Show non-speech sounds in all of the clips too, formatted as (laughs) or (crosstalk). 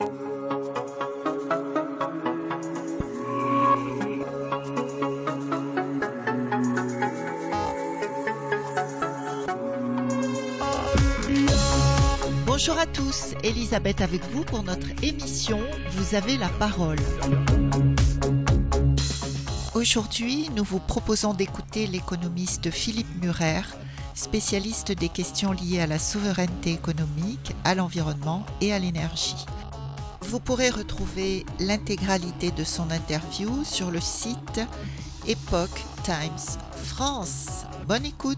Bonjour à tous, Elisabeth avec vous pour notre émission Vous avez la parole. Aujourd'hui, nous vous proposons d'écouter l'économiste Philippe Murer, spécialiste des questions liées à la souveraineté économique, à l'environnement et à l'énergie. Vous pourrez retrouver l'intégralité de son interview sur le site Epoch Times France. Bonne écoute.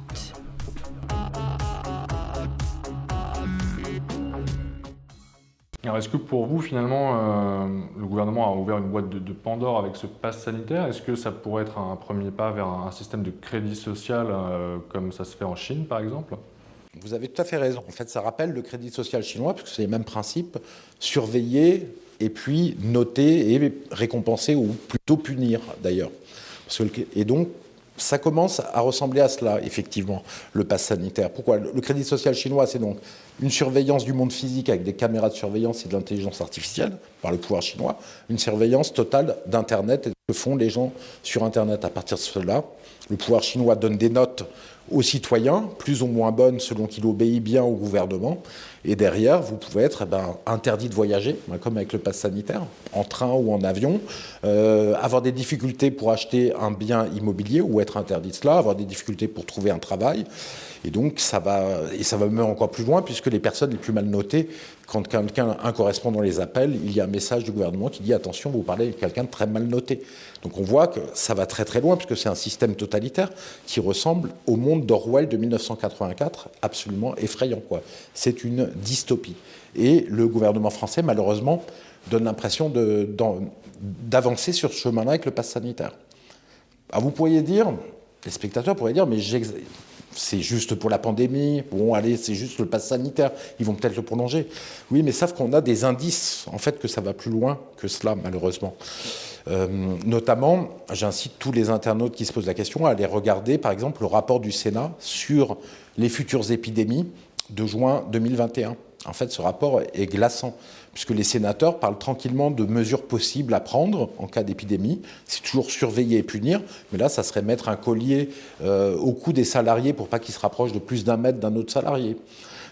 Alors est-ce que pour vous, finalement, euh, le gouvernement a ouvert une boîte de, Pandore avec ce pass sanitaire? Est-ce que ça pourrait être un premier pas vers un, système de crédit social euh, comme ça se fait en Chine, par exemple? Vous avez tout à fait raison. En fait, ça rappelle le crédit social chinois, puisque c'est les mêmes principes, surveiller et puis noter et récompenser, ou plutôt punir d'ailleurs. Et donc, ça commence à ressembler à cela, effectivement, le pass sanitaire. Pourquoi? Le crédit social chinois, c'est donc une surveillance du monde physique avec des caméras de surveillance et de l'intelligence artificielle par le pouvoir chinois, une surveillance totale d'Internet et de ce que font les gens sur Internet. À partir de cela, le pouvoir chinois donne des notes aux citoyens, plus ou moins bonnes selon qu'il obéit bien au gouvernement. Et derrière, vous pouvez être eh ben, interdit de voyager, comme avec le pass sanitaire, en train ou en avion, euh, avoir des difficultés pour acheter un bien immobilier ou être interdit de cela, avoir des difficultés pour trouver un travail. Et donc, ça va, et ça va même encore plus loin, puisque les personnes les plus mal notées, quand quelqu'un, un correspondant les appelle, il y a un message du gouvernement qui dit attention, vous parlez avec quelqu'un de très mal noté. Donc on voit que ça va très très loin, puisque c'est un système totalitaire qui ressemble au monde d'Orwell de 1984, absolument effrayant. Quoi. C'est une dystopie. Et le gouvernement français, malheureusement, donne l'impression d'avancer sur ce chemin-là avec le pass sanitaire. Alors vous pourriez dire, les spectateurs pourraient dire, mais c'est juste pour la pandémie, bon allez, c'est juste le pass sanitaire, ils vont peut-être le prolonger. Oui, mais savent qu'on a des indices, en fait, que ça va plus loin que cela, malheureusement. Euh, notamment, j'incite tous les internautes qui se posent la question à aller regarder, par exemple, le rapport du Sénat sur les futures épidémies de juin 2021. En fait, ce rapport est glaçant, puisque les sénateurs parlent tranquillement de mesures possibles à prendre en cas d'épidémie. C'est toujours surveiller et punir, mais là, ça serait mettre un collier euh, au cou des salariés pour pas qu'ils se rapprochent de plus d'un mètre d'un autre salarié.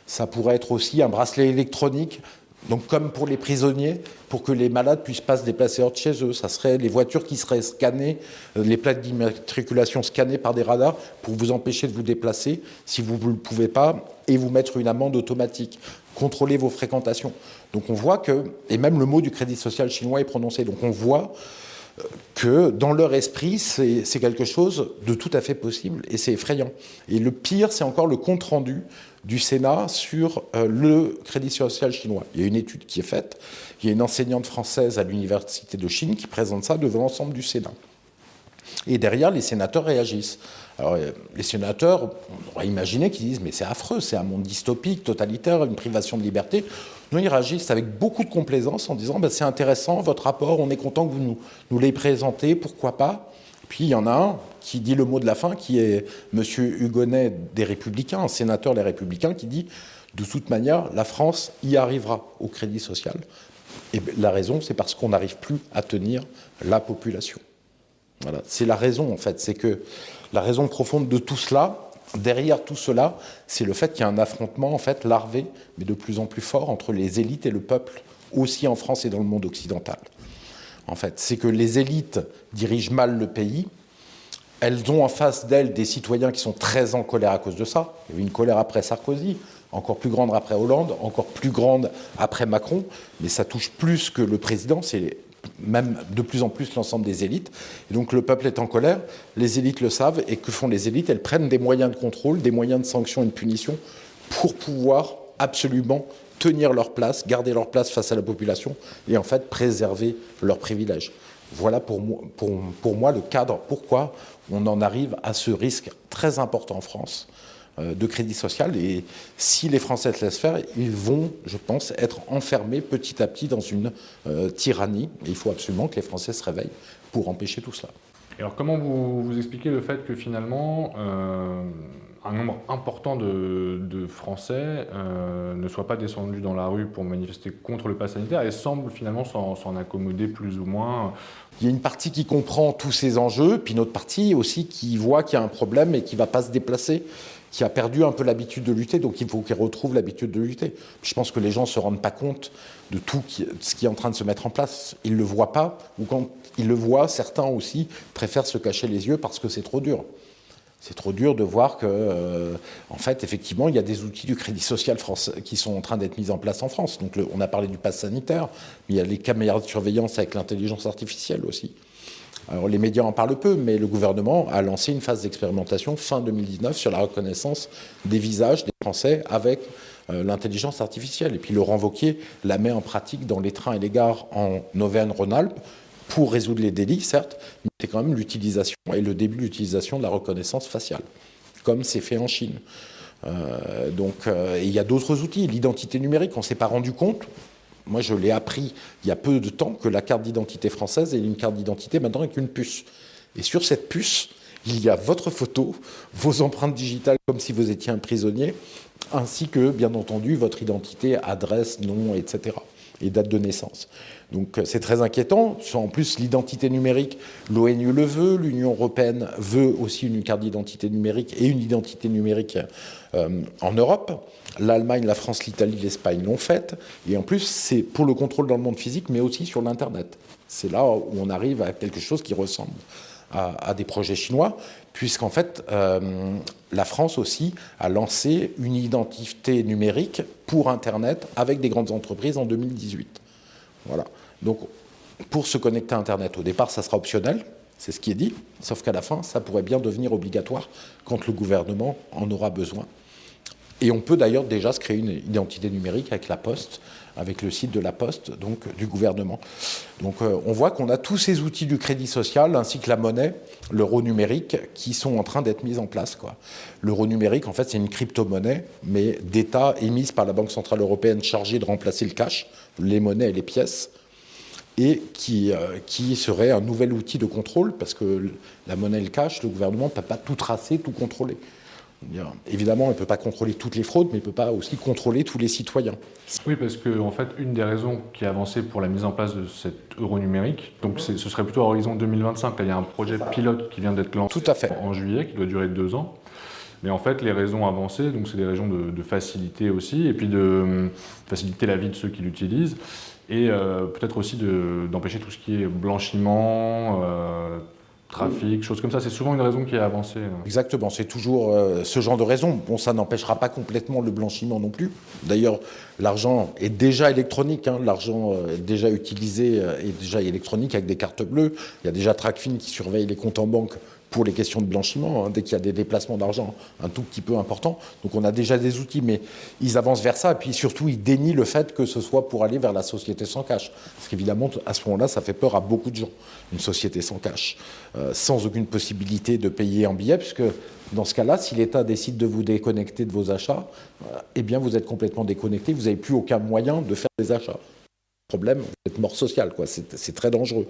Ça pourrait être aussi un bracelet électronique donc comme pour les prisonniers, pour que les malades puissent pas se déplacer hors de chez eux. Ça serait les voitures qui seraient scannées, euh, les plaques d'immatriculation scannées par des radars pour vous empêcher de vous déplacer si vous ne le pouvez pas et vous mettre une amende automatique. Contrôler vos fréquentations. Donc on voit que, et même le mot du crédit social chinois est prononcé, donc on voit euh, que dans leur esprit, c'est quelque chose de tout à fait possible et c'est effrayant. Et le pire, c'est encore le compte-rendu du Sénat sur euh, le crédit social chinois. Il y a une étude qui est faite, il y a une enseignante française à l'Université de Chine qui présente ça devant l'ensemble du Sénat. Et derrière, les sénateurs réagissent. Alors, euh, les sénateurs, on aurait imaginé qu'ils disent Mais c'est affreux, c'est un monde dystopique, totalitaire, une privation de liberté. Non, ils réagissent avec beaucoup de complaisance en disant ben, C'est intéressant, votre rapport, on est content que vous nous, nous l'ayez présenté, pourquoi pas? Puis il y en a un qui dit le mot de la fin, qui est M. Hugonnet des Républicains, un sénateur des Républicains, qui dit de toute manière, la France y arrivera au crédit social. Et la raison, c'est parce qu'on n'arrive plus à tenir la population. Voilà, c'est la raison en fait, c'est que la raison profonde de tout cela, derrière tout cela, c'est le fait qu'il y a un affrontement en fait larvé, mais de plus en plus fort entre les élites et le peuple, aussi en France et dans le monde occidental en fait. C'est que les élites dirigent mal le pays. Elles ont en face d'elles des citoyens qui sont très en colère à cause de ça. Il y avait une colère après Sarkozy, encore plus grande après Hollande, encore plus grande après Macron, mais ça touche plus que le président, même de plus en plus l'ensemble des élites. Et donc le peuple est en colère, les élites le savent, et que font les élites? Elles prennent des moyens de contrôle, des moyens de sanction et de punition pour pouvoir absolument tenir leur place, garder leur place face à la population et en fait préserver leurs privilèges. Voilà pour moi, pour, moi le cadre pourquoi on en arrive à ce risque très important en France de crédit social. Et si les Français se laissent faire, ils vont, je pense, être enfermés petit à petit dans une euh, tyrannie. Et il faut absolument que les Français se réveillent pour empêcher tout cela. alors comment vous, vous expliquez le fait que finalement... Euh un nombre important de, Français ne soient pas descendus dans la rue pour manifester contre le pass sanitaire et semblent finalement s'en accommoder plus ou moins? Il y a une partie qui comprend tous ces enjeux, puis une autre partie aussi qui voit qu'il y a un problème et qui ne va pas se déplacer qui a perdu un peu l'habitude de lutter, donc il faut qu'il retrouve l'habitude de lutter. Je pense que les gens ne se rendent pas compte de tout ce qui est en train de se mettre en place. Ils ne le voient pas, ou quand ils le voient, certains aussi préfèrent se cacher les yeux parce que c'est trop dur. C'est trop dur de voir que, euh, en fait, effectivement, il y a des outils du crédit social qui sont en train d'être mis en place en France. Donc, on a parlé du pass sanitaire, mais il y a les caméras de surveillance avec l'intelligence artificielle aussi. Les médias en parlent peu, mais le gouvernement a lancé une phase d'expérimentation fin 2019 sur la reconnaissance des visages des Français avec euh, l'intelligence artificielle. Et puis Laurent Vauquier la met en pratique dans les trains et les gares en Auvergne-Rhône-Alpes pour résoudre les délits, certes, mais c'est quand même l'utilisation et le début de l'utilisation de la reconnaissance faciale, comme c'est fait en Chine. Euh, donc, euh, il y a d'autres outils. L'identité numérique, on ne s'est pas rendu compte, moi, je l'ai appris il y a peu de temps que la carte d'identité française est une carte d'identité maintenant avec une puce. Et sur cette puce, il y a votre photo, vos empreintes digitales comme si vous étiez un prisonnier, ainsi que, bien entendu, votre identité, adresse, nom, etc. et date de naissance. Donc c'est très inquiétant. En plus, l'identité numérique, l'ONU le veut, l'Union européenne veut aussi une carte d'identité numérique et une identité numérique euh, en Europe. L'Allemagne, la France, l'Italie, l'Espagne l'ont fait. Et en plus, c'est pour le contrôle dans le monde physique, mais aussi sur l'Internet. C'est là où on arrive à quelque chose qui ressemble à, des projets chinois, puisqu'en fait, euh, la France aussi a lancé une identité numérique pour Internet avec des grandes entreprises en 2018. Voilà. Donc, pour se connecter à Internet, au départ, ça sera optionnel, c'est ce qui est dit, sauf qu'à la fin, ça pourrait bien devenir obligatoire quand le gouvernement en aura besoin. Et on peut d'ailleurs déjà se créer une identité numérique avec la Poste, avec le site de la Poste, donc du gouvernement. Donc euh, on voit qu'on a tous ces outils du crédit social ainsi que la monnaie, l'euro numérique, qui sont en train d'être mis en place. L'euro numérique, en fait, c'est une crypto-monnaie, mais d'État émise par la Banque Centrale Européenne chargée de remplacer le cash, les monnaies et les pièces et qui, euh, qui, serait un nouvel outil de contrôle, parce que la monnaie et le cash, le gouvernement ne peut pas tout tracer, tout contrôler. Évidemment, il ne peut pas contrôler toutes les fraudes, mais il ne peut pas aussi contrôler tous les citoyens. Oui, parce que en fait, une des raisons qui a avancé pour la mise en place de cet euro numérique, donc ce serait plutôt à horizon 2025. il y a un projet pilote qui vient d'être lancé Tout à fait. en juillet, qui doit durer deux ans. Mais en fait, les raisons avancées, donc c'est des raisons de, de, facilité aussi, et puis de euh, faciliter la vie de ceux qui l'utilisent et euh, peut-être aussi d'empêcher tout ce qui est blanchiment, euh, trafic, choses comme ça. C'est souvent une raison qui est avancée. Exactement, c'est toujours euh, ce genre de raison. Bon, ça n'empêchera pas complètement le blanchiment non plus. D'ailleurs, l'argent est déjà électronique, hein. l'argent est déjà utilisé est déjà électronique avec des cartes bleues. Il y a déjà Tracfin qui surveille les comptes en banque pour les questions de blanchiment, hein, dès qu'il y a des déplacements d'argent un tout petit peu importants. Donc on a déjà des outils, mais ils avancent vers ça, et puis surtout ils dénient le fait que ce soit pour aller vers la société sans cash. Parce qu'évidemment, à ce moment-là, ça fait peur à beaucoup de gens, une société sans cash, euh, sans aucune possibilité de payer en billets, puisque dans ce cas-là, si l'État décide de vous déconnecter de vos achats, euh, eh bien vous êtes complètement déconnecté, vous n'avez plus aucun moyen de faire des achats problème, vous mort social, quoi. C'est très dangereux.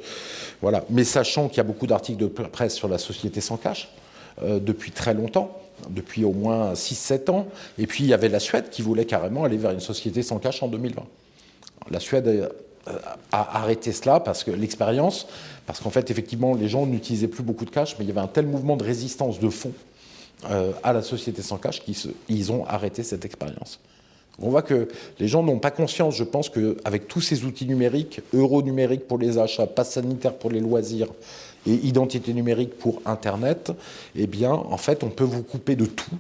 Voilà. Mais sachant qu'il y a beaucoup d'articles de presse sur la société sans cash euh, depuis très longtemps, depuis au moins 6-7 ans, et puis il y avait la Suède qui voulait carrément aller vers une société sans cash en 2020. La Suède euh, a arrêté cela parce que l'expérience, parce qu'en fait, effectivement, les gens n'utilisaient plus beaucoup de cash, mais il y avait un tel mouvement de résistance de fond euh, à la société sans cash qu'ils ont arrêté cette expérience. On voit que les gens n'ont pas conscience, je pense, qu'avec tous ces outils numériques, euro numérique pour les achats, passe sanitaire pour les loisirs et identité numérique pour Internet, eh bien, en fait, on peut vous couper de tout.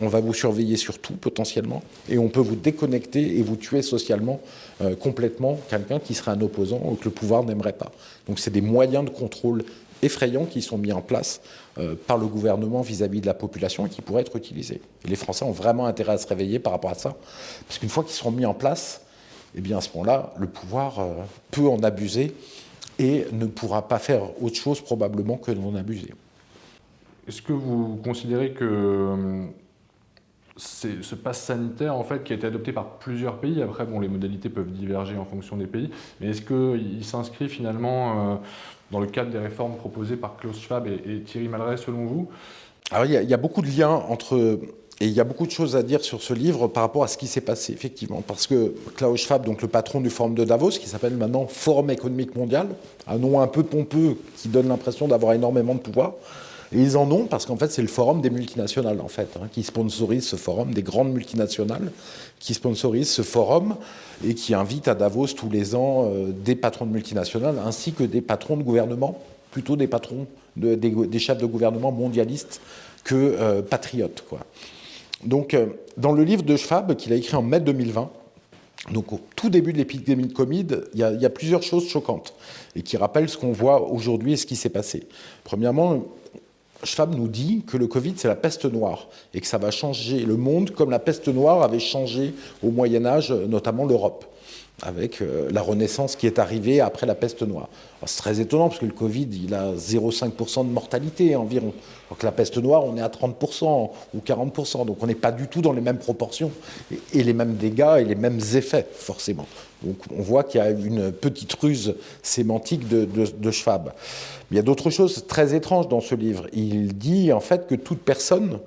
On va vous surveiller sur tout potentiellement et on peut vous déconnecter et vous tuer socialement euh, complètement quelqu'un qui serait un opposant ou que le pouvoir n'aimerait pas. Donc c'est des moyens de contrôle effrayants qui sont mis en place euh, par le gouvernement vis-à-vis de la population et qui pourraient être utilisés. Les Français ont vraiment intérêt à se réveiller par rapport à ça, parce qu'une fois qu'ils seront mis en place, eh bien à ce moment-là, le pouvoir euh, peut en abuser et ne pourra pas faire autre chose probablement que d'en abuser. Est-ce que vous considérez que euh, ce pass sanitaire, en fait, qui a été adopté par plusieurs pays, après, bon, les modalités peuvent diverger en fonction des pays, mais est-ce qu'il s'inscrit finalement dans le cadre des réformes proposées par Klaus Schwab et, Thierry Malray, selon vous? Alors il y, a beaucoup de liens entre et il y a beaucoup de choses à dire sur ce livre par rapport à ce qui s'est passé, effectivement. Parce que Klaus Schwab, donc le patron du Forum de Davos, qui s'appelle maintenant Forum économique mondial, un nom un peu pompeux qui donne l'impression d'avoir énormément de pouvoir, et ils en ont parce qu'en fait, c'est le forum des multinationales, en fait, hein, qui sponsorise ce forum, des grandes multinationales, qui sponsorise ce forum et qui invite à Davos tous les ans euh, des patrons de multinationales ainsi que des patrons de gouvernement, plutôt des patrons, des, chefs de gouvernement mondialistes que euh, patriotes. Quoi. Donc, euh, dans le livre de Schwab, qu'il a écrit en mai 2020, donc au tout début de l'épidémie de Covid, il y, a, il y, a, plusieurs choses choquantes et qui rappellent ce qu'on voit aujourd'hui et ce qui s'est passé. Premièrement, Schwab nous dit que le Covid, c'est la peste noire et que ça va changer le monde comme la peste noire avait changé au Moyen Âge, notamment l'Europe, avec euh, la Renaissance qui est arrivée après la peste noire. C'est très étonnant parce que le Covid, il a 0,5% de mortalité environ. Donc la peste noire, on est à 30% ou 40%. Donc on n'est pas du tout dans les mêmes proportions et, les mêmes dégâts et les mêmes effets, forcément. Donc on voit qu'il y a une petite ruse sémantique de Schwab. Il y a d'autres choses très étranges dans ce livre. Il dit en fait que toute personne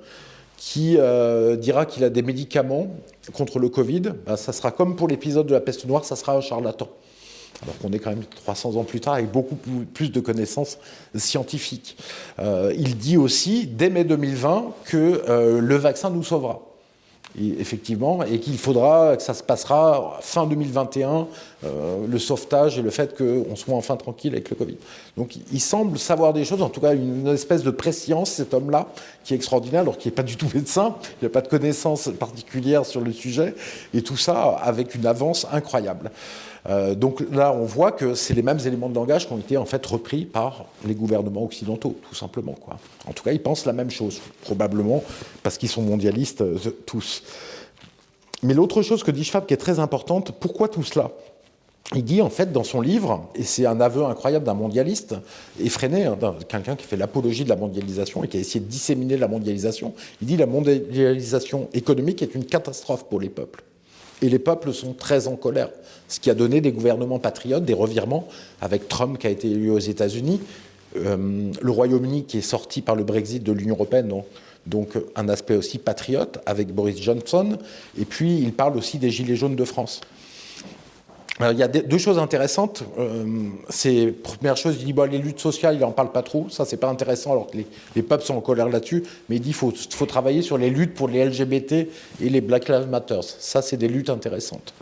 qui euh, dira qu'il a des médicaments contre le Covid, ben, ça sera comme pour l'épisode de la peste noire, ça sera un charlatan. Alors qu'on est quand même 300 ans plus tard avec beaucoup plus de connaissances scientifiques. Euh, il dit aussi, dès mai 2020, que euh, le vaccin nous sauvera effectivement, et qu'il faudra que ça se passera fin 2021, euh, le sauvetage et le fait qu'on soit enfin tranquille avec le Covid. Donc il semble savoir des choses, en tout cas une espèce de préscience, cet homme-là, qui est extraordinaire, alors qu'il n'est pas du tout médecin, il n'a pas de connaissances particulières sur le sujet, et tout ça avec une avance incroyable. Euh, donc là, on voit que c'est les mêmes éléments de langage qui ont été en fait repris par les gouvernements occidentaux, tout simplement. En tout cas, ils pensent la même chose, probablement parce qu'ils sont mondialistes euh, tous. Mais l'autre chose que dit Schwab qui est très importante, pourquoi tout cela? Il dit en fait dans son livre, et c'est un aveu incroyable d'un mondialiste effréné, hein, quelqu'un qui fait l'apologie de la mondialisation et qui a essayé de disséminer la mondialisation, il dit la mondialisation économique est une catastrophe pour les peuples. Et les peuples sont très en colère, ce qui a donné des gouvernements patriotes, des revirements, avec Trump qui a été élu aux États-Unis, euh, le Royaume-Uni qui est sorti par le Brexit de l'Union européenne, donc, donc un aspect aussi patriote avec Boris Johnson, et puis il parle aussi des Gilets jaunes de France il y a deux choses intéressantes. Euh, c'est première chose, il dit bon, les luttes sociales, il n'en parle pas trop. Ça, c'est pas intéressant, alors que les, peuples sont en colère là-dessus. Mais il dit qu'il faut, travailler sur les luttes pour les LGBT et les Black Lives Matter. Ça, c'est des luttes intéressantes.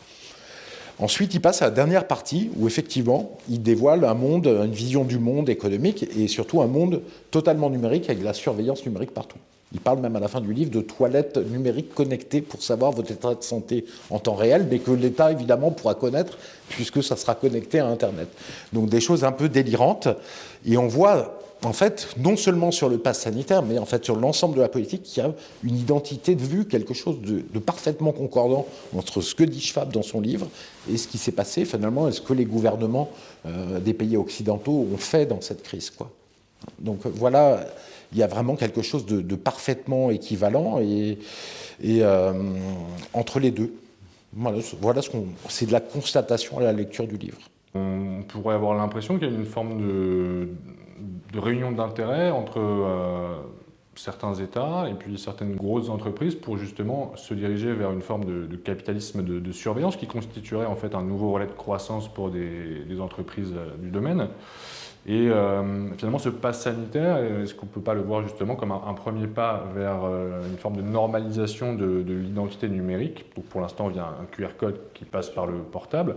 Ensuite, il passe à la dernière partie où effectivement, il dévoile un monde, une vision du monde économique et surtout un monde totalement numérique avec la surveillance numérique partout. Il parle même à la fin du livre de toilettes numériques connectées pour savoir votre état de santé en temps réel, mais que l'État, évidemment, pourra connaître puisque ça sera connecté à Internet. Donc des choses un peu délirantes. Et on voit, en fait, non seulement sur le pass sanitaire, mais en fait sur l'ensemble de la politique, qu'il y a une identité de vue, quelque chose de, parfaitement concordant entre ce que dit Schwab dans son livre et ce qui s'est passé finalement, et ce que les gouvernements euh, des pays occidentaux ont fait dans cette crise. Quoi. Donc voilà il y a vraiment quelque chose de, parfaitement équivalent et, euh, entre les deux. Voilà, ce qu'on, c'est de la constatation à la lecture du livre. On pourrait avoir l'impression qu'il y a une forme de, réunion d'intérêts entre euh, certains États et puis certaines grosses entreprises pour justement se diriger vers une forme de, capitalisme de, surveillance qui constituerait en fait un nouveau relais de croissance pour des entreprises euh, du domaine. Et euh, finalement, ce pass sanitaire, est-ce qu'on ne peut pas le voir justement comme un, premier pas vers euh, une forme de normalisation de, l'identité numérique? Donc pour l'instant, via un QR code qui passe par le portable,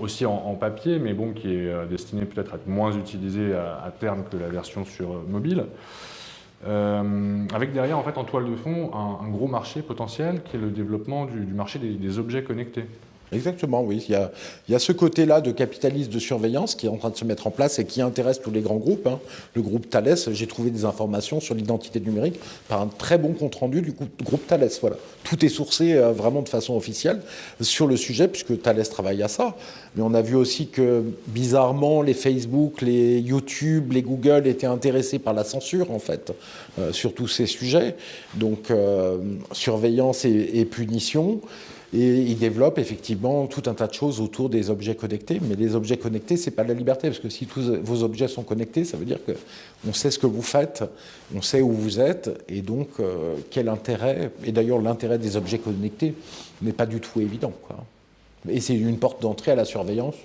aussi en, papier, mais bon, qui est euh, destiné peut-être à être moins utilisé à, terme que la version sur mobile. avec derrière, en fait, en toile de fond, un, gros marché potentiel qui est le développement du, marché des objets connectés. Exactement, oui. Il y a, ce côté-là de capitalisme de surveillance qui est en train de se mettre en place et qui intéresse tous les grands groupes. Hein. Le groupe Thales, j'ai trouvé des informations sur l'identité numérique par un très bon compte-rendu du groupe Thales. Voilà. Tout est sourcé euh, vraiment de façon officielle sur le sujet, puisque Thales travaille à ça. Mais on a vu aussi que, bizarrement, les Facebook, les YouTube, les Google étaient intéressés par la censure, en fait, euh, sur tous ces sujets. Donc, euh, surveillance et, et punition. Et il développe effectivement tout un tas de choses autour des objets connectés. Mais les objets connectés, c'est pas de la liberté, parce que si tous vos objets sont connectés, ça veut dire qu'on sait ce que vous faites, on sait où vous êtes, et donc euh, quel intérêt. Et d'ailleurs, l'intérêt des objets connectés n'est pas du tout évident. Et c'est une porte d'entrée à la surveillance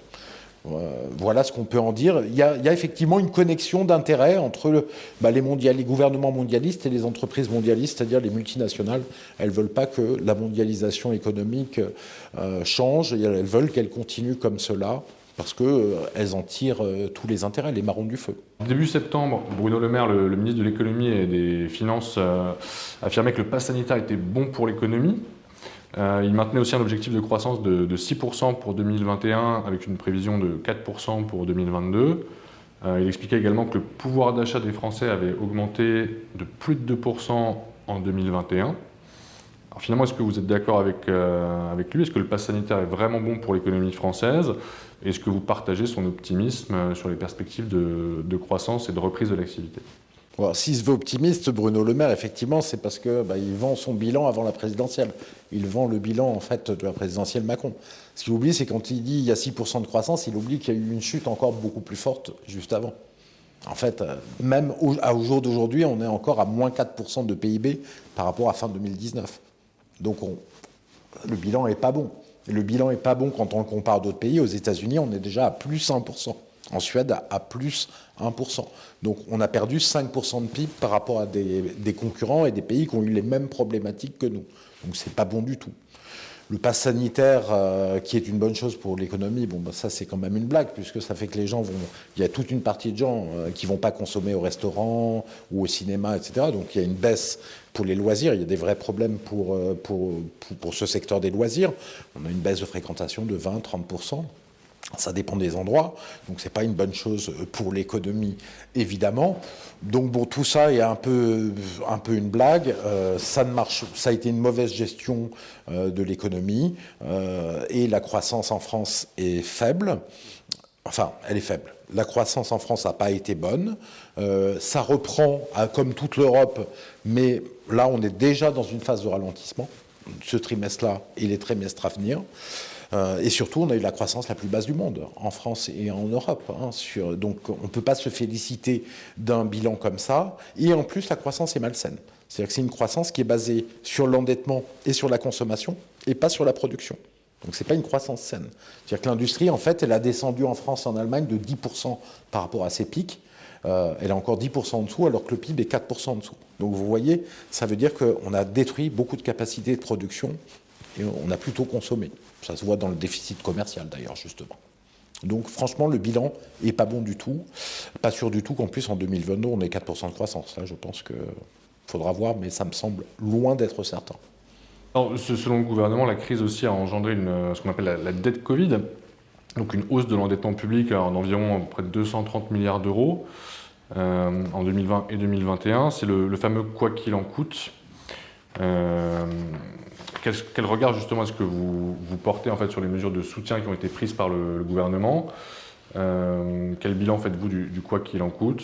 voilà ce qu'on peut en dire. Il y a, effectivement une connexion d'intérêts entre bah, les, gouvernements mondialistes et les entreprises mondialistes, c'est-à-dire les multinationales. Elles ne veulent pas que la mondialisation économique euh, change, elles veulent qu'elle continue comme cela parce qu'elles euh, en tirent tous les intérêts, les marrons du feu. Début septembre, Bruno Le Maire, le, ministre de l'économie et des finances, affirmait que le pass sanitaire était bon pour l'économie. Euh, il maintenait aussi un objectif de croissance de, 6% pour 2021 avec une prévision de 4% pour 2022. Euh, il expliquait également que le pouvoir d'achat des Français avait augmenté de plus de 2% en 2021. finalement, est-ce que vous êtes d'accord avec, euh, avec lui? Est-ce que le pass sanitaire est vraiment bon pour l'économie française? Est-ce que vous partagez son optimisme sur les perspectives de croissance et de reprise de l'activité? S'il se veut optimiste, Bruno Le Maire, effectivement, c'est parce qu'il bah, vend son bilan avant la présidentielle. Il vend le bilan en fait de la présidentielle Macron. Ce qu'il oublie, c'est quand il dit il y a 6% de croissance, il oublie qu'il y a eu une chute encore beaucoup plus forte juste avant. En fait, euh, même au, jour d'aujourd'hui, on est encore à moins 4% de PIB par rapport à fin 2019. Donc le bilan n'est pas bon. Le bilan n'est pas bon quand on le compare d'autres pays. Aux États-Unis, on est déjà à plus 1%. En Suède, à plus 1%. Donc on a perdu 5% de PIB par rapport à des, concurrents et des pays qui ont eu les mêmes problématiques que nous. Donc c'est pas bon du tout. Le pass sanitaire, euh, qui est une bonne chose pour l'économie, bon, bah, ça c'est quand même une blague, puisque ça fait que les gens vont. Il y a toute une partie de gens euh, qui vont pas consommer au restaurant ou au cinéma, etc. Donc il y a une baisse pour les loisirs. Il y a des vrais problèmes pour, euh, pour, pour ce secteur des loisirs. On a une baisse de fréquentation de 20-30%. Ça dépend des endroits, donc c'est pas une bonne chose pour l'économie, évidemment. Donc bon, tout ça est un peu, un peu une blague. Euh, ça ne marche, ça a été une mauvaise gestion euh, de l'économie euh, et la croissance en France est faible. Enfin, elle est faible. La croissance en France n'a pas été bonne. ça reprend, comme toute l'Europe, mais là, on est déjà dans une phase de ralentissement. Ce trimestre-là et les trimestres à venir. Euh, et surtout, on a eu la croissance la plus basse du monde, en France et en Europe. Hein, donc on ne peut pas se féliciter d'un bilan comme ça. Et en plus, la croissance est malsaine. C'est-à-dire que c'est une croissance qui est basée sur l'endettement et sur la consommation, et pas sur la production. Donc ce n'est pas une croissance saine. C'est-à-dire que l'industrie, en fait, elle a descendu en France et en Allemagne de 10% par rapport à ses pics. Euh, elle est encore 10% en dessous, alors que le PIB est 4% en dessous. Donc vous voyez, ça veut dire qu'on a détruit beaucoup de capacités de production et on a plutôt consommé. Ça se voit dans le déficit commercial d'ailleurs, justement. Donc franchement, le bilan n'est pas bon du tout. Pas sûr du tout qu'en plus en 2022, on ait 4% de croissance. Je pense qu'il faudra voir, mais ça me semble loin d'être certain. selon le gouvernement, la crise aussi a engendré une, ce qu'on appelle la, dette Covid, donc une hausse de l'endettement public en environ près de 230 milliards d'euros euh, en 2020 et 2021. C'est le, fameux quoi qu'il en coûte. Euh, quel, regard justement est-ce que vous, portez en fait sur les mesures de soutien qui ont été prises par le, gouvernement euh, Quel bilan faites-vous du, quoi qu'il en coûte?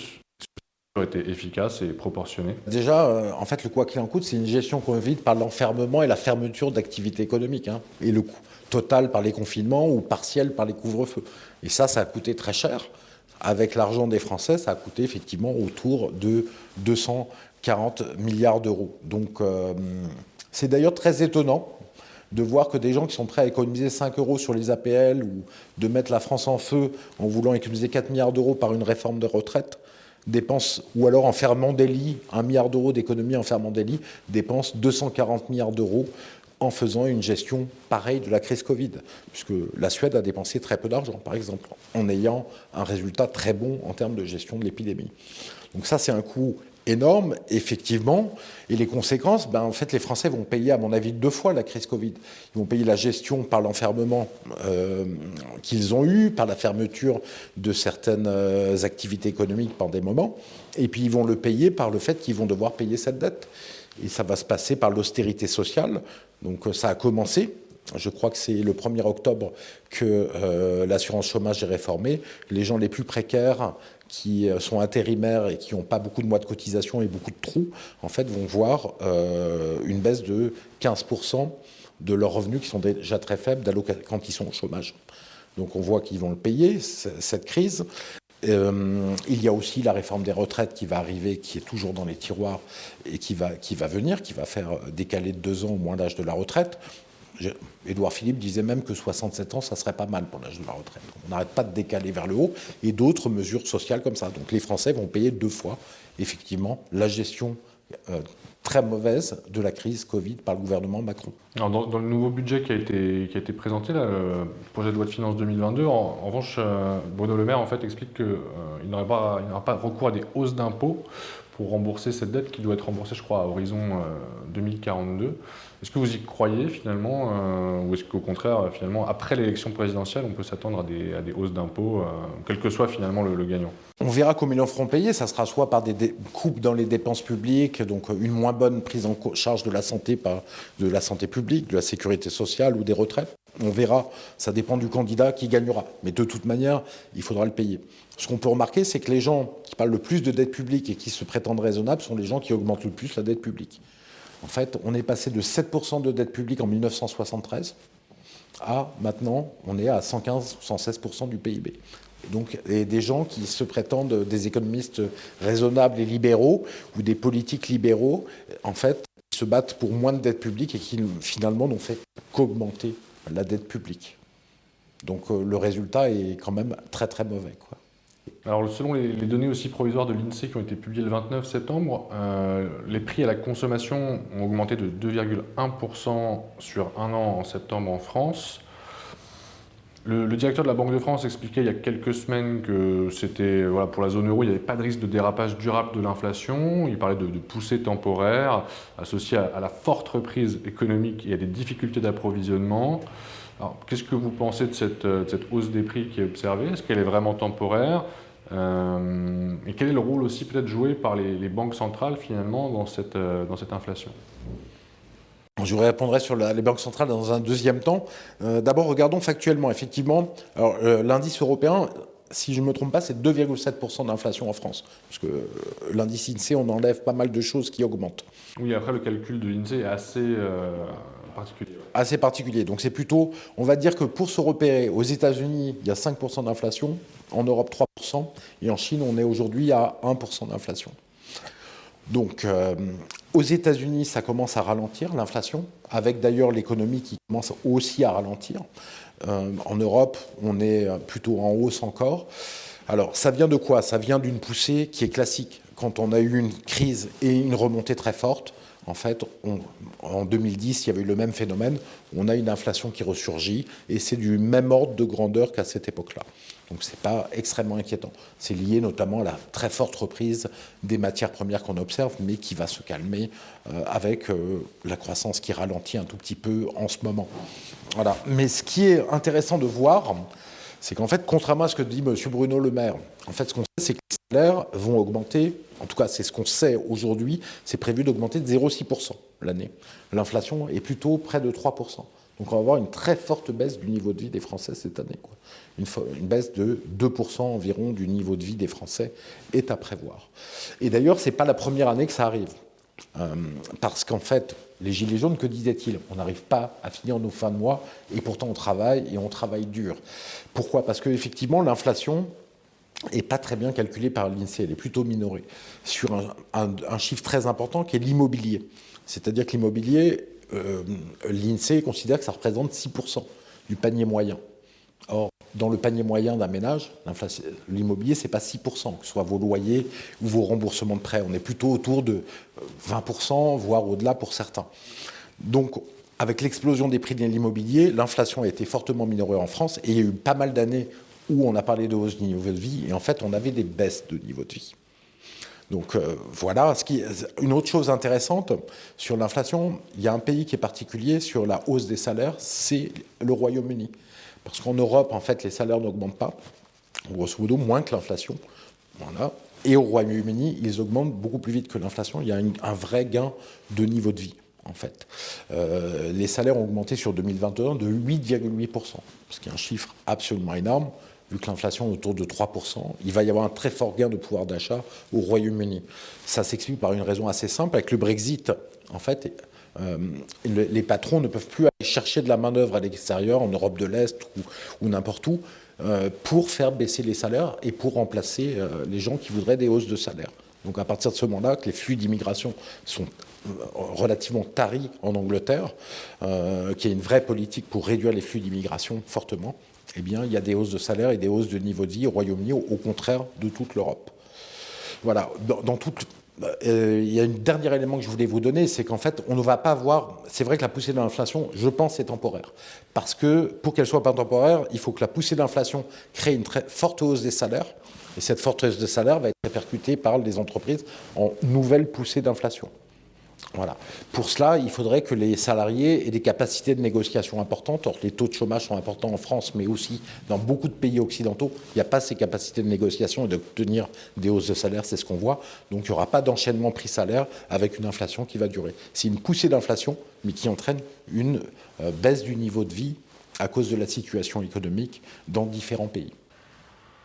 Été efficace et proportionné Déjà, euh, en fait, le quoi qu'il en coûte, c'est une gestion qu'on évite par l'enfermement et la fermeture d'activités économiques. Hein, et le coût total par les confinements ou partiel par les couvre-feux. Et ça, ça a coûté très cher. Avec l'argent des Français, ça a coûté effectivement autour de 240 milliards d'euros. Donc, euh, c'est d'ailleurs très étonnant de voir que des gens qui sont prêts à économiser 5 euros sur les APL ou de mettre la France en feu en voulant économiser 4 milliards d'euros par une réforme de retraite, dépensent, ou alors en fermant des lits, 1 milliard d'euros d'économie en fermant des lits, dépensent 240 milliards d'euros en faisant une gestion pareille de la crise Covid, puisque la Suède a dépensé très peu d'argent, par exemple, en ayant un résultat très bon en termes de gestion de l'épidémie. Donc ça, c'est un coût énorme, effectivement. Et les conséquences, ben, en fait, les Français vont payer, à mon avis, deux fois la crise Covid. Ils vont payer la gestion par l'enfermement euh, qu'ils ont eu, par la fermeture de certaines euh, activités économiques pendant des moments. Et puis, ils vont le payer par le fait qu'ils vont devoir payer cette dette. Et ça va se passer par l'austérité sociale. Donc, euh, ça a commencé. Je crois que c'est le 1er octobre que l'assurance chômage est réformée. Les gens les plus précaires qui euh, sont intérimaires et qui n'ont pas beaucoup de mois de cotisation et beaucoup de trous, en fait, vont voir euh, une baisse de 15% de leurs revenus qui sont déjà très faibles quand ils sont au chômage. Donc on voit qu'ils vont le payer, cette crise. Euh, il y a aussi la réforme des retraites qui va arriver, qui est toujours dans les tiroirs et qui va, qui va venir, qui va faire décaler de deux ans au moins l'âge de la retraite. Édouard Philippe disait même que 67 ans, ça serait pas mal pour l'âge de la retraite. On n'arrête pas de décaler vers le haut et d'autres mesures sociales comme ça. Donc les Français vont payer deux fois, effectivement, la gestion euh, très mauvaise de la crise Covid par le gouvernement Macron. Dans, le nouveau budget qui a été, présenté, le projet de loi de finances 2022, en, revanche, euh, Bruno Le Maire explique qu'il euh, n'aura pas, pas recours à des hausses d'impôts pour rembourser cette dette qui doit être remboursée, je crois, à horizon 2042. Est-ce que vous y croyez finalement, euh, ou est-ce qu'au contraire, finalement, après l'élection présidentielle, on peut s'attendre à des, hausses d'impôts, euh, quel que soit finalement le, gagnant? On verra comment ils feront payer. Ça sera soit par des, coupes dans les dépenses publiques, donc une moins bonne prise en charge de la santé par de la santé publique, de la sécurité sociale ou des retraites. On verra. Ça dépend du candidat qui gagnera. Mais de toute manière, il faudra le payer. Ce qu'on peut remarquer, c'est que les gens qui parlent le plus de dette publique et qui se prétendent raisonnables sont les gens qui augmentent le plus la dette publique. En fait, on est passé de 7% de dette publique en 1973 à maintenant, on est à 115 ou 116% du PIB. donc, des gens qui se prétendent des économistes raisonnables et libéraux ou des politiques libéraux, en fait, se battent pour moins de dette publique et qui finalement n'ont fait qu'augmenter la dette publique. Donc euh, le résultat est quand même très très mauvais. Alors, selon les, données aussi provisoires de l'INSEE qui ont été publiées le 29 septembre, euh, les prix à la consommation ont augmenté de 2,1% sur un an en septembre en France. Le, directeur de la Banque de France expliquait il y a quelques semaines que c'était voilà, pour la zone euro, il n'y avait pas de risque de dérapage durable de l'inflation. Il parlait de, poussée temporaire associée à, la forte reprise économique et à des difficultés d'approvisionnement. Alors, qu'est-ce que vous pensez de cette, de cette, hausse des prix qui est observée? Est-ce qu'elle est vraiment temporaire? Euh, et quel est le rôle aussi peut-être joué par les, banques centrales finalement dans cette, euh, dans cette inflation? Je vous répondrai sur les banques centrales dans un deuxième temps. Euh, d'abord, regardons factuellement. Effectivement, l'indice européen, si je ne me trompe pas, c'est 2,7% d'inflation en France. Parce que l'indice INSEE, on enlève pas mal de choses qui augmentent. Oui, après, le calcul de l'INSEE est assez Assez particulier. Donc c'est plutôt, on va dire que pour se repérer, aux États-Unis, il y a 5% d'inflation, en Europe 3%, et en Chine, on est aujourd'hui à 1% d'inflation. Donc euh, aux États-Unis, ça commence à ralentir l'inflation, avec d'ailleurs l'économie qui commence aussi à ralentir. Euh, en Europe, on est plutôt en hausse encore. Alors, ça vient de quoi? Ça vient d'une poussée qui est classique. Quand on a eu une crise et une remontée très forte, en fait, en 2010, il y avait eu le même phénomène. On a une inflation qui ressurgit et c'est du même ordre de grandeur qu'à cette époque-là. Donc ce n'est pas extrêmement inquiétant. C'est lié notamment à la très forte reprise des matières premières qu'on observe, mais qui va se calmer euh, avec euh, la croissance qui ralentit un tout petit peu en ce moment. Voilà. Mais ce qui est intéressant de voir, c'est qu'en fait, contrairement à ce que dit M. Bruno Le Maire, en fait, ce qu'on sait, c'est que les salaires vont augmenter en tout cas c'est ce qu'on sait aujourd'hui, c'est prévu d'augmenter de 0,6% l'année. L'inflation est plutôt près de 3%. Donc on va avoir une très forte baisse du niveau de vie des Français cette année. Une, baisse de 2% environ du niveau de vie des Français est à prévoir. Et d'ailleurs, ce n'est pas la première année que ça arrive. Euh, parce qu'en fait, les Gilets jaunes, que disaient-ils On n'arrive pas à finir nos fins de mois et pourtant on travaille et on travaille dur. Pourquoi? Parce qu'effectivement, l'inflation, et pas très bien calculée par l'INSEE, elle est plutôt minorée, sur un, chiffre très important qui est l'immobilier. C'est-à-dire que l'immobilier, euh, l'INSEE considère que ça représente 6% du panier moyen. Or, dans le panier moyen d'un ménage, l'immobilier, ce n'est pas 6%, que ce soit vos loyers ou vos remboursements de prêts. On est plutôt autour de 20%, voire au-delà pour certains. Donc, avec l'explosion des prix de l'immobilier, l'inflation a été fortement minorée en France et il y a eu pas mal d'années où on a parlé de hausse du niveau de vie, et en fait, on avait des baisses de niveau de vie. Donc euh, voilà, ce qui, une autre chose intéressante sur l'inflation, il y a un pays qui est particulier sur la hausse des salaires, c'est le Royaume-Uni. Parce qu'en Europe, en fait, les salaires n'augmentent pas, grosso modo, moins que l'inflation. Et au Royaume-Uni, ils augmentent beaucoup plus vite que l'inflation. Il y a un vrai gain de niveau de vie en fait. Euh, les salaires ont augmenté sur 2021 de 8,8%, ce qui est un chiffre absolument énorme vu que l'inflation est autour de 3%, il va y avoir un très fort gain de pouvoir d'achat au Royaume-Uni. Ça s'explique par une raison assez simple. Avec le Brexit, en fait, les patrons ne peuvent plus aller chercher de la main-d'œuvre à l'extérieur, en Europe de l'Est ou, n'importe où, pour faire baisser les salaires et pour remplacer les gens qui voudraient des hausses de salaire. Donc à partir de ce moment-là, que les flux d'immigration sont relativement taris en Angleterre, euh, qui a une vraie politique pour réduire les flux d'immigration fortement, eh bien, il y a des hausses de salaire et des hausses de niveau de vie au Royaume-Uni, au, contraire de toute l'Europe. Voilà, dans, euh, il y a un dernier élément que je voulais vous donner, c'est qu'en fait, on ne va pas voir. C'est vrai que la poussée de l'inflation, je pense, est temporaire. Parce que pour qu'elle soit pas temporaire, il faut que la poussée d'inflation crée une très forte hausse des salaires. Et cette forte hausse de salaire va être répercutée par les entreprises en nouvelle poussée d'inflation. Voilà. Pour cela, il faudrait que les salariés aient des capacités de négociation importantes. Or, les taux de chômage sont importants en France, mais aussi dans beaucoup de pays occidentaux. Il n'y a pas ces capacités de négociation et d'obtenir des hausses de salaire, c'est ce qu'on voit. Donc, il n'y aura pas d'enchaînement prix-salaire avec une inflation qui va durer. C'est une poussée d'inflation, mais qui entraîne une euh, baisse du niveau de vie à cause de la situation économique dans différents pays.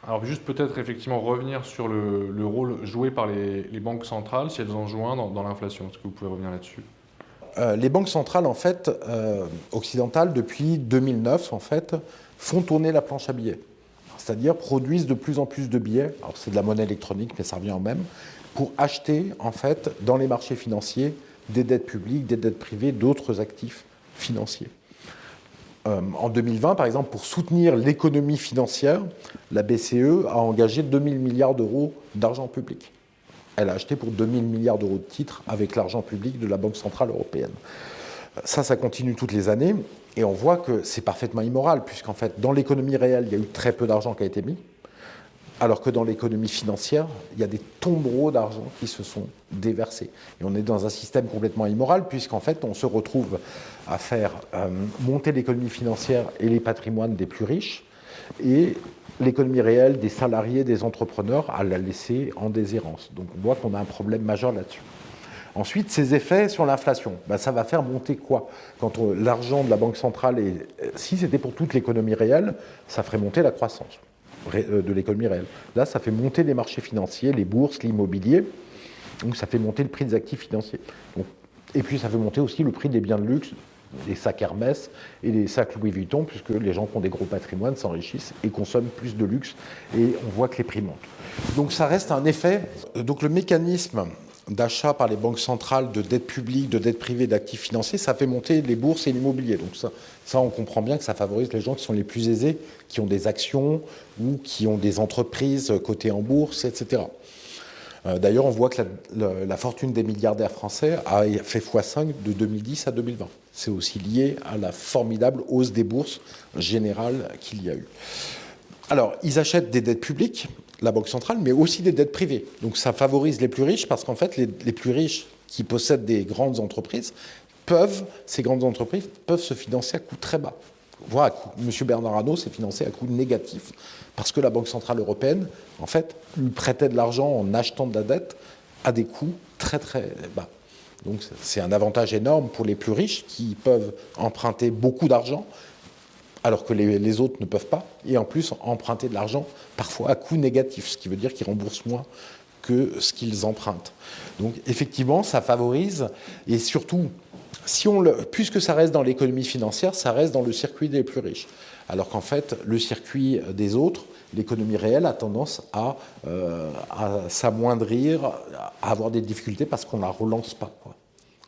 Alors juste peut-être effectivement revenir sur le, rôle joué par les, banques centrales, si elles en jouent dans, l'inflation. Est-ce que vous pouvez revenir là-dessus? Euh, Les banques centrales, en fait, euh, occidentales, depuis 2009, en fait, font tourner la planche à billets. C'est-à-dire produisent de plus en plus de billets, alors c'est de la monnaie électronique, mais ça revient au même, pour acheter, en fait, dans les marchés financiers, des dettes publiques, des dettes privées, d'autres actifs financiers. Euh, en 2020, par exemple, pour soutenir l'économie financière, la BCE a engagé 2000 milliards d'euros d'argent public. Elle a acheté pour 2000 milliards d'euros de titres avec l'argent public de la Banque Centrale Européenne. Ça, ça continue toutes les années, et on voit que c'est parfaitement immoral, puisqu'en fait, dans l'économie réelle, il y a eu très peu d'argent qui a été mis, alors que dans l'économie financière, il y a des tombereaux d'argent qui se sont déversés. Et on est dans un système complètement immoral, puisqu'en fait, on se retrouve à faire euh, monter l'économie financière et les patrimoines des plus riches, et l'économie réelle des salariés, des entrepreneurs, à la laisser en déshérence. Donc on voit qu'on a un problème majeur là-dessus. Ensuite, ces effets sur l'inflation, ben, ça va faire monter quoi? Quand l'argent de la Banque centrale, est, si c'était pour toute l'économie réelle, ça ferait monter la croissance euh, de l'économie réelle. Là, ça fait monter les marchés financiers, les bourses, l'immobilier, donc ça fait monter le prix des actifs financiers. et puis ça fait monter aussi le prix des biens de luxe, des sacs Hermès et des sacs Louis Vuitton, puisque les gens qui ont des gros patrimoines s'enrichissent et consomment plus de luxe, et on voit que les prix montent. Donc ça reste un effet. Donc le mécanisme d'achat par les banques centrales de dettes publiques, de dettes privées, d'actifs financiers, ça fait monter les bourses et l'immobilier. Donc ça, on comprend bien que ça favorise les gens qui sont les plus aisés, qui ont des actions ou qui ont des entreprises cotées en bourse, etc. Euh, d'ailleurs, on voit que la, fortune des milliardaires français a fait x5 de 2010 à 2020. C'est aussi lié à la formidable hausse des bourses générales qu'il y a eu. Alors, ils achètent des dettes publiques, la Banque centrale, mais aussi des dettes privées. Donc ça favorise les plus riches parce qu'en fait, les, plus riches qui possèdent des grandes entreprises peuvent, ces grandes entreprises peuvent se financer à coût très bas. Voilà, M. Bernard Arnault s'est financé à coût négatif parce que la Banque Centrale Européenne, en fait, lui prêtait de l'argent en achetant de la dette à des coûts très très bas. Donc c'est un avantage énorme pour les plus riches qui peuvent emprunter beaucoup d'argent alors que les, autres ne peuvent pas, et en plus emprunter de l'argent parfois à coût négatif, ce qui veut dire qu'ils remboursent moins que ce qu'ils empruntent. Donc effectivement, ça favorise, et surtout, puisque ça reste dans l'économie financière, ça reste dans le circuit des plus riches. Alors qu'en fait, le circuit des autres, l'économie réelle, a tendance à, euh, à s'amoindrir, à avoir des difficultés parce qu'on ne la relance pas.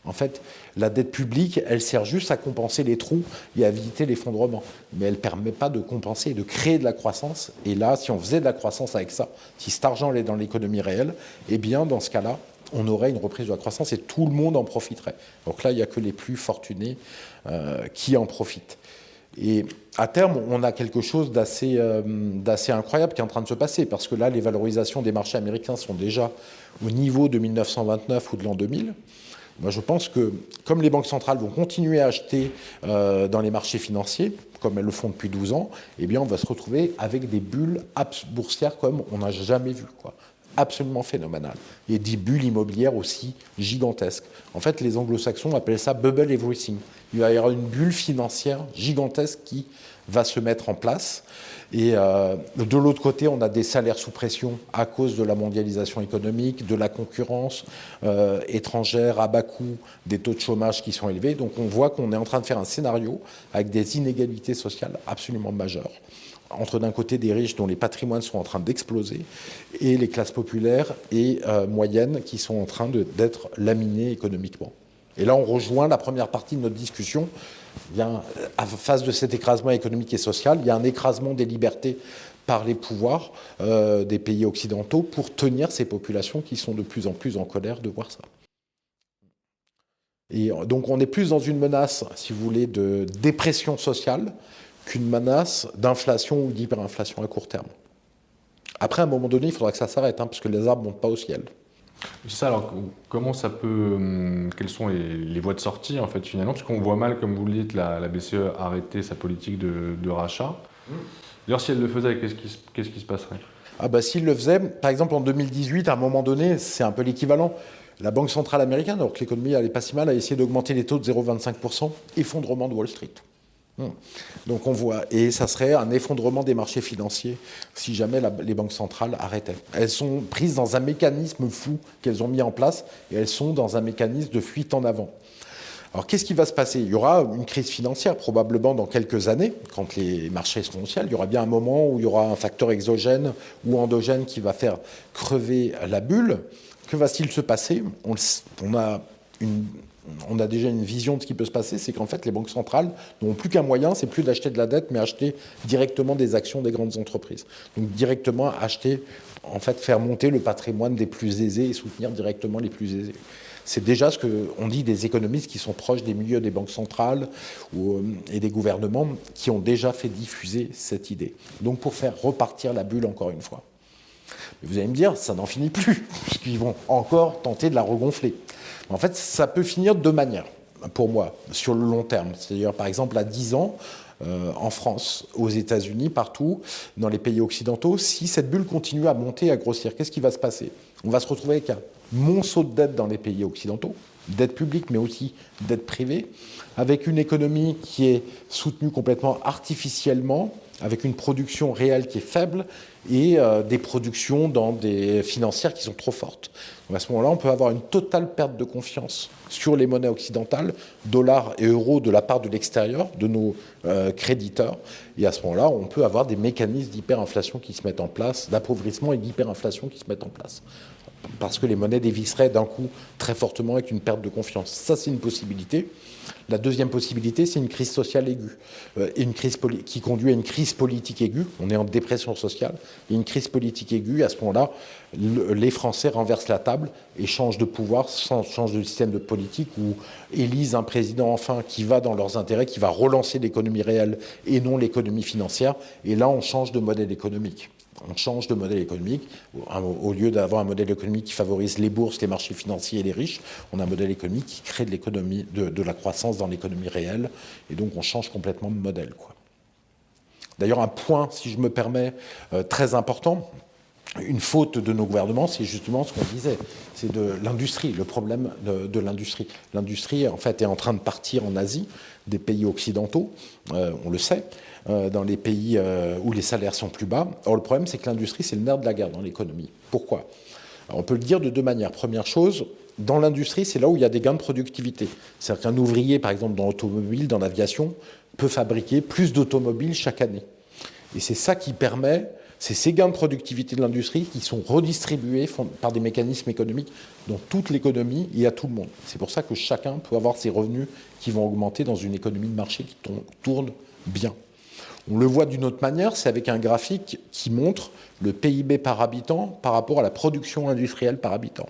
En fait, la dette publique, elle sert juste à compenser les trous et à éviter l'effondrement. Mais elle ne permet pas de compenser et de créer de la croissance. Et là, si on faisait de la croissance avec ça, si cet argent allait dans l'économie réelle, eh bien, dans ce cas-là, on aurait une reprise de la croissance et tout le monde en profiterait. Donc là, il n'y a que les plus fortunés euh, qui en profitent. Et à terme, on a quelque chose euh, d'assez incroyable qui est en train de se passer, parce que là, les valorisations des marchés américains sont déjà au niveau de 1929 ou de l'an 2000. Moi, je pense que comme les banques centrales vont continuer à acheter euh, dans les marchés financiers, comme elles le font depuis 12 ans, eh bien, on va se retrouver avec des bulles boursières comme on n'a jamais vu. Quoi. Absolument phénoménal. Et des bulles immobilières aussi gigantesques. En fait, les anglo-saxons appellent ça bubble everything. Il va y avoir une bulle financière gigantesque qui va se mettre en place. Et euh, de l'autre côté, on a des salaires sous pression à cause de la mondialisation économique, de la concurrence euh, étrangère à bas coût, des taux de chômage qui sont élevés. Donc on voit qu'on est en train de faire un scénario avec des inégalités sociales absolument majeures entre d'un côté des riches dont les patrimoines sont en train d'exploser et les classes populaires et euh, moyennes qui sont en train d'être laminées économiquement. Et là, on rejoint la première partie de notre discussion. A, à face de cet écrasement économique et social, il y a un écrasement des libertés par les pouvoirs euh, des pays occidentaux pour tenir ces populations qui sont de plus en plus en colère de voir ça. Et donc on est plus dans une menace, si vous voulez, de dépression sociale qu'une menace d'inflation ou d'hyperinflation à court terme. Après, à un moment donné, il faudra que ça s'arrête, hein, parce que les arbres ne montent pas au ciel. C'est ça, alors comment ça peut. Hum, quelles sont les, voies de sortie, en fait, finalement? Parce qu'on voit mal, comme vous le dites, la, BCE arrêter sa politique de, rachat. Mmh. D'ailleurs, si elle le faisait, qu'est-ce qui, se passerait? Ah bah, S'il le faisait, par exemple en 2018, à un moment donné, c'est un peu l'équivalent. La Banque centrale américaine, alors que l'économie n'allait pas si mal, a essayé d'augmenter les taux de 0,25%, effondrement de Wall Street. Hmm. Donc on voit, et ça serait un effondrement des marchés financiers si jamais les banques centrales arrêtaient. Elles sont prises dans un mécanisme fou qu'elles ont mis en place et elles sont dans un mécanisme de fuite en avant. Alors qu'est-ce qui va se passer? Il y aura une crise financière probablement dans quelques années, quand les marchés seront ciel. Il y aura bien un moment où il y aura un facteur exogène ou endogène qui va faire crever la bulle. Que va-t-il se passer? On a une on a déjà une vision de ce qui peut se passer, c'est qu'en fait, les banques centrales n'ont plus qu'un moyen, c'est plus d'acheter de la dette, mais acheter directement des actions des grandes entreprises. Donc directement acheter, en fait, faire monter le patrimoine des plus aisés et soutenir directement les plus aisés. C'est déjà ce qu'on dit des économistes qui sont proches des milieux des banques centrales euh, et des gouvernements qui ont déjà fait diffuser cette idée. Donc pour faire repartir la bulle encore une fois. vous allez me dire, ça n'en finit plus, (laughs) puisqu'ils vont encore tenter de la regonfler. En fait, ça peut finir de deux manières, pour moi, sur le long terme. C'est-à-dire, par exemple, à 10 ans, euh, en France, aux États-Unis, partout, dans les pays occidentaux, si cette bulle continue à monter, à grossir, qu'est-ce qui va se passer? On va se retrouver avec un monceau de dette dans les pays occidentaux, dette publique, mais aussi dette privée, avec une économie qui est soutenue complètement artificiellement, avec une production réelle qui est faible et euh, des productions dans des financières qui sont trop fortes. à ce moment-là, on peut avoir une totale perte de confiance sur les monnaies occidentales, dollars et euros de la part de l'extérieur, de nos euh, créditeurs. Et à ce moment-là, on peut avoir des mécanismes d'hyperinflation qui se mettent en place, d'appauvrissement et d'hyperinflation qui se mettent en place. Parce que les monnaies dévisseraient d'un coup très fortement avec une perte de confiance. Ça, c'est une possibilité. La deuxième possibilité, c'est une crise sociale aiguë, euh, une crise qui conduit à une crise politique aiguë. On est en dépression sociale, et une crise politique aiguë. À ce moment-là, les Français renversent la table et changent de pouvoir, changent de système de politique ou élisent un président enfin qui va dans leurs intérêts, qui va relancer l'économie réelle et non l'économie financière. Et là, on change de modèle économique on change de modèle économique. Au lieu d'avoir un modèle économique qui favorise les bourses, les marchés financiers et les riches, on a un modèle économique qui crée de, la croissance dans l'économie réelle. Et donc on change complètement de modèle. D'ailleurs, un point, si je me permets, euh, très important, une faute de nos gouvernements, c'est justement ce qu'on disait, c'est de l'industrie, le problème de, l'industrie. L'industrie, en fait, est en train de partir en Asie, des pays occidentaux, euh, on le sait, dans les pays euh, où les salaires sont plus bas. Or, le problème, c'est que l'industrie, c'est le nerf de la guerre dans l'économie. Pourquoi? On peut le dire de deux manières. Première chose, dans l'industrie, c'est là où il y a des gains de productivité. C'est-à-dire qu'un ouvrier, par exemple, dans l'automobile, dans l'aviation, peut fabriquer plus d'automobiles chaque année. Et c'est ça qui permet, c'est ces gains de productivité de l'industrie qui sont redistribués par des mécanismes économiques dans toute l'économie et à tout le monde. C'est pour ça que chacun peut avoir ses revenus qui vont augmenter dans une économie de marché qui tourne bien. On le voit d'une autre manière, c'est avec un graphique qui montre le PIB par habitant par rapport à la production industrielle par habitant.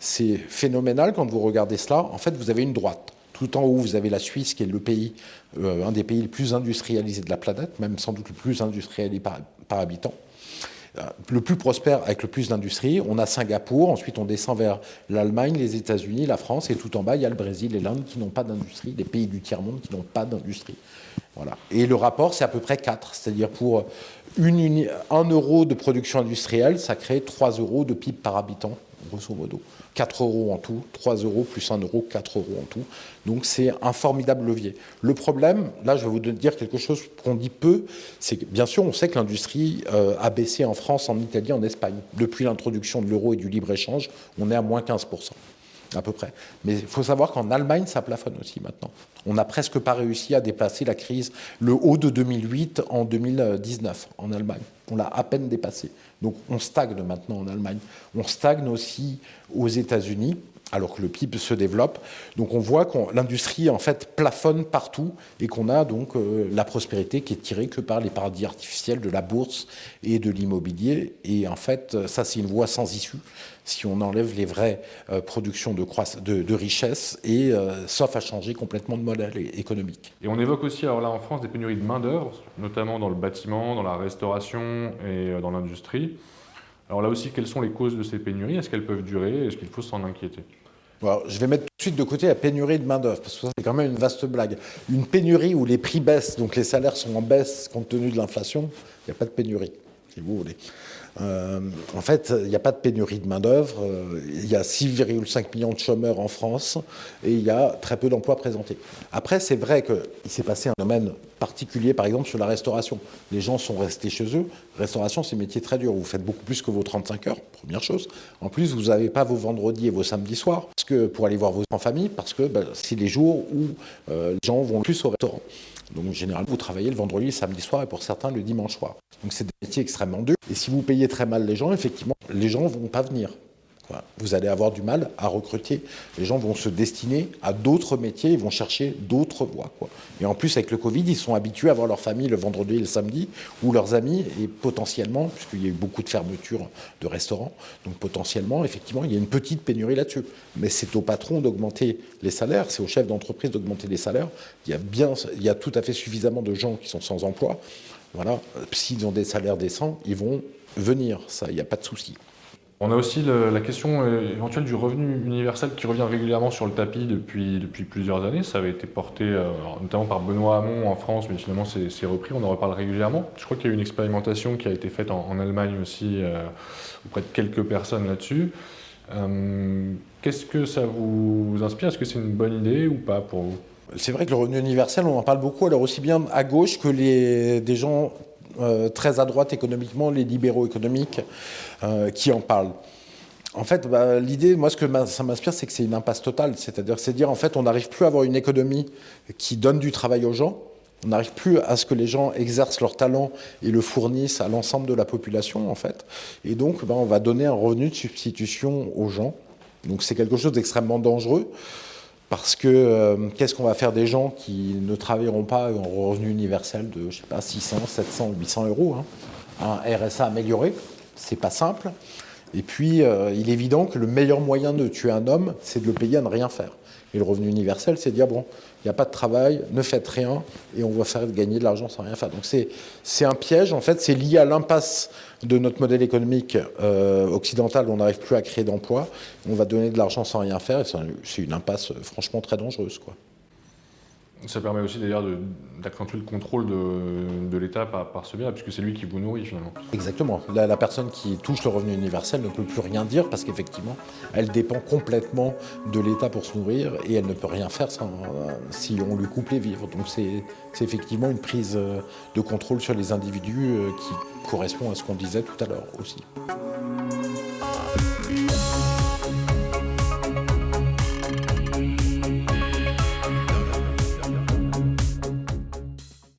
C'est phénoménal quand vous regardez cela. En fait, vous avez une droite. Tout en haut, vous avez la Suisse, qui est le pays, euh, un des pays les plus industrialisés de la planète, même sans doute le plus industrialisé par, habitant le plus prospère avec le plus d'industrie. On a Singapour, ensuite on descend vers l'Allemagne, les États-Unis, la France, et tout en bas, il y a le Brésil et l'Inde qui n'ont pas d'industrie, des pays du tiers-monde qui n'ont pas d'industrie. Voilà. Et le rapport, c'est à peu près 4. C'est-à-dire pour une, 1 euro de production industrielle, ça crée 3 euros de PIB par habitant grosso modo. 4 euros en tout, 3 euros plus 1 euro, 4 euros en tout. Donc c'est un formidable levier. Le problème, là je vais vous dire quelque chose qu'on dit peu, c'est que bien sûr on sait que l'industrie euh, a baissé en France, en Italie, en Espagne. Depuis l'introduction de l'euro et du libre-échange, on est à moins 15% à peu près. Mais il faut savoir qu'en Allemagne, ça plafonne aussi maintenant. On n'a presque pas réussi à déplacer la crise, le haut de 2008 en 2019 en Allemagne. On l'a à peine dépassé. Donc on stagne maintenant en Allemagne. On stagne aussi aux États-Unis alors que le PIB se développe. Donc on voit que l'industrie en fait plafonne partout et qu'on a donc euh, la prospérité qui est tirée que par les paradis artificiels de la bourse et de l'immobilier. Et en fait, ça c'est une voie sans issue si on enlève les vraies euh, productions de, de, de richesse et euh, sauf à changer complètement de modèle économique. Et on évoque aussi alors là en France des pénuries de main d'œuvre, notamment dans le bâtiment, dans la restauration et dans l'industrie. Alors là aussi, quelles sont les causes de ces pénuries? Est-ce qu'elles peuvent durer? Est-ce qu'il faut s'en inquiéter? Je vais mettre tout de suite de côté la pénurie de main-d'œuvre, parce que c'est quand même une vaste blague. Une pénurie où les prix baissent, donc les salaires sont en baisse compte tenu de l'inflation, il n'y a pas de pénurie, si vous voulez. Euh, en fait, il n'y a pas de pénurie de main-d'œuvre. Euh, il y a 6,5 millions de chômeurs en France et il y a très peu d'emplois présentés. Après, c'est vrai qu'il s'est passé un domaine particulier, par exemple, sur la restauration. Les gens sont restés chez eux. Restauration, c'est un métier très dur. Vous faites beaucoup plus que vos 35 heures, première chose. En plus, vous n'avez pas vos vendredis et vos samedis soirs parce que, pour aller voir vos en famille, parce que ben, c'est les jours où euh, les gens vont plus au restaurant. Donc, généralement, vous travaillez le vendredi, le samedi soir et pour certains, le dimanche soir. Donc, c'est des métiers extrêmement durs. Et si vous payez très mal les gens, effectivement, les gens ne vont pas venir. Vous allez avoir du mal à recruter. Les gens vont se destiner à d'autres métiers, ils vont chercher d'autres voies. Et en plus, avec le Covid, ils sont habitués à voir leur famille le vendredi et le samedi, ou leurs amis, et potentiellement, puisqu'il y a eu beaucoup de fermetures de restaurants, donc potentiellement, effectivement, il y a une petite pénurie là-dessus. Mais c'est au patron d'augmenter les salaires, c'est au chef d'entreprise d'augmenter les salaires. Il y, a bien, il y a tout à fait suffisamment de gens qui sont sans emploi. Voilà, s'ils ont des salaires décents, ils vont venir, ça, il n'y a pas de souci. On a aussi la question euh, éventuelle du revenu universel qui revient régulièrement sur le tapis depuis, depuis plusieurs années. Ça avait été porté euh, notamment par Benoît Hamon en France, mais finalement c'est repris, on en reparle régulièrement. Je crois qu'il y a eu une expérimentation qui a été faite en, Allemagne aussi, euh, auprès de quelques personnes là-dessus. Qu'est-ce que ça vous inspire? Est-ce que c'est une bonne idée ou pas pour vous? C'est vrai que le revenu universel, on en parle beaucoup, alors aussi bien à gauche que les, des gens euh, très à droite économiquement, les libéraux économiques euh, qui en parlent. En fait, bah, l'idée, moi, ce que ça m'inspire, c'est que c'est une impasse totale. C'est-à-dire, c'est dire, en fait, on n'arrive plus à avoir une économie qui donne du travail aux gens. On n'arrive plus à ce que les gens exercent leur talent et le fournissent à l'ensemble de la population, en fait. Et donc, bah, on va donner un revenu de substitution aux gens. Donc, c'est quelque chose d'extrêmement dangereux. Parce que euh, qu'est-ce qu'on va faire des gens qui ne travailleront pas en revenu universel de, je sais pas, 600, 700, 800 euros hein? Un RSA amélioré, c'est pas simple. Et puis, euh, il est évident que le meilleur moyen de tuer un homme, c'est de le payer à ne rien faire. Et le revenu universel, c'est de dire, bon, il n'y a pas de travail, ne faites rien, et on va faire gagner de l'argent sans rien faire. Donc c'est un piège, en fait, c'est lié à l'impasse de notre modèle économique euh, occidental, on n'arrive plus à créer d'emplois, on va donner de l'argent sans rien faire, et c'est une impasse euh, franchement très dangereuse. Quoi. Ça permet aussi d'ailleurs d'accentuer le contrôle de, l'État par, ce biais, puisque c'est lui qui vous nourrit finalement. Exactement. La, personne qui touche le revenu universel ne peut plus rien dire parce qu'effectivement, elle dépend complètement de l'État pour se nourrir et elle ne peut rien faire si on lui coupe les vivres. Donc c'est effectivement une prise de contrôle sur les individus euh, qui correspond à ce qu'on disait tout à l'heure aussi.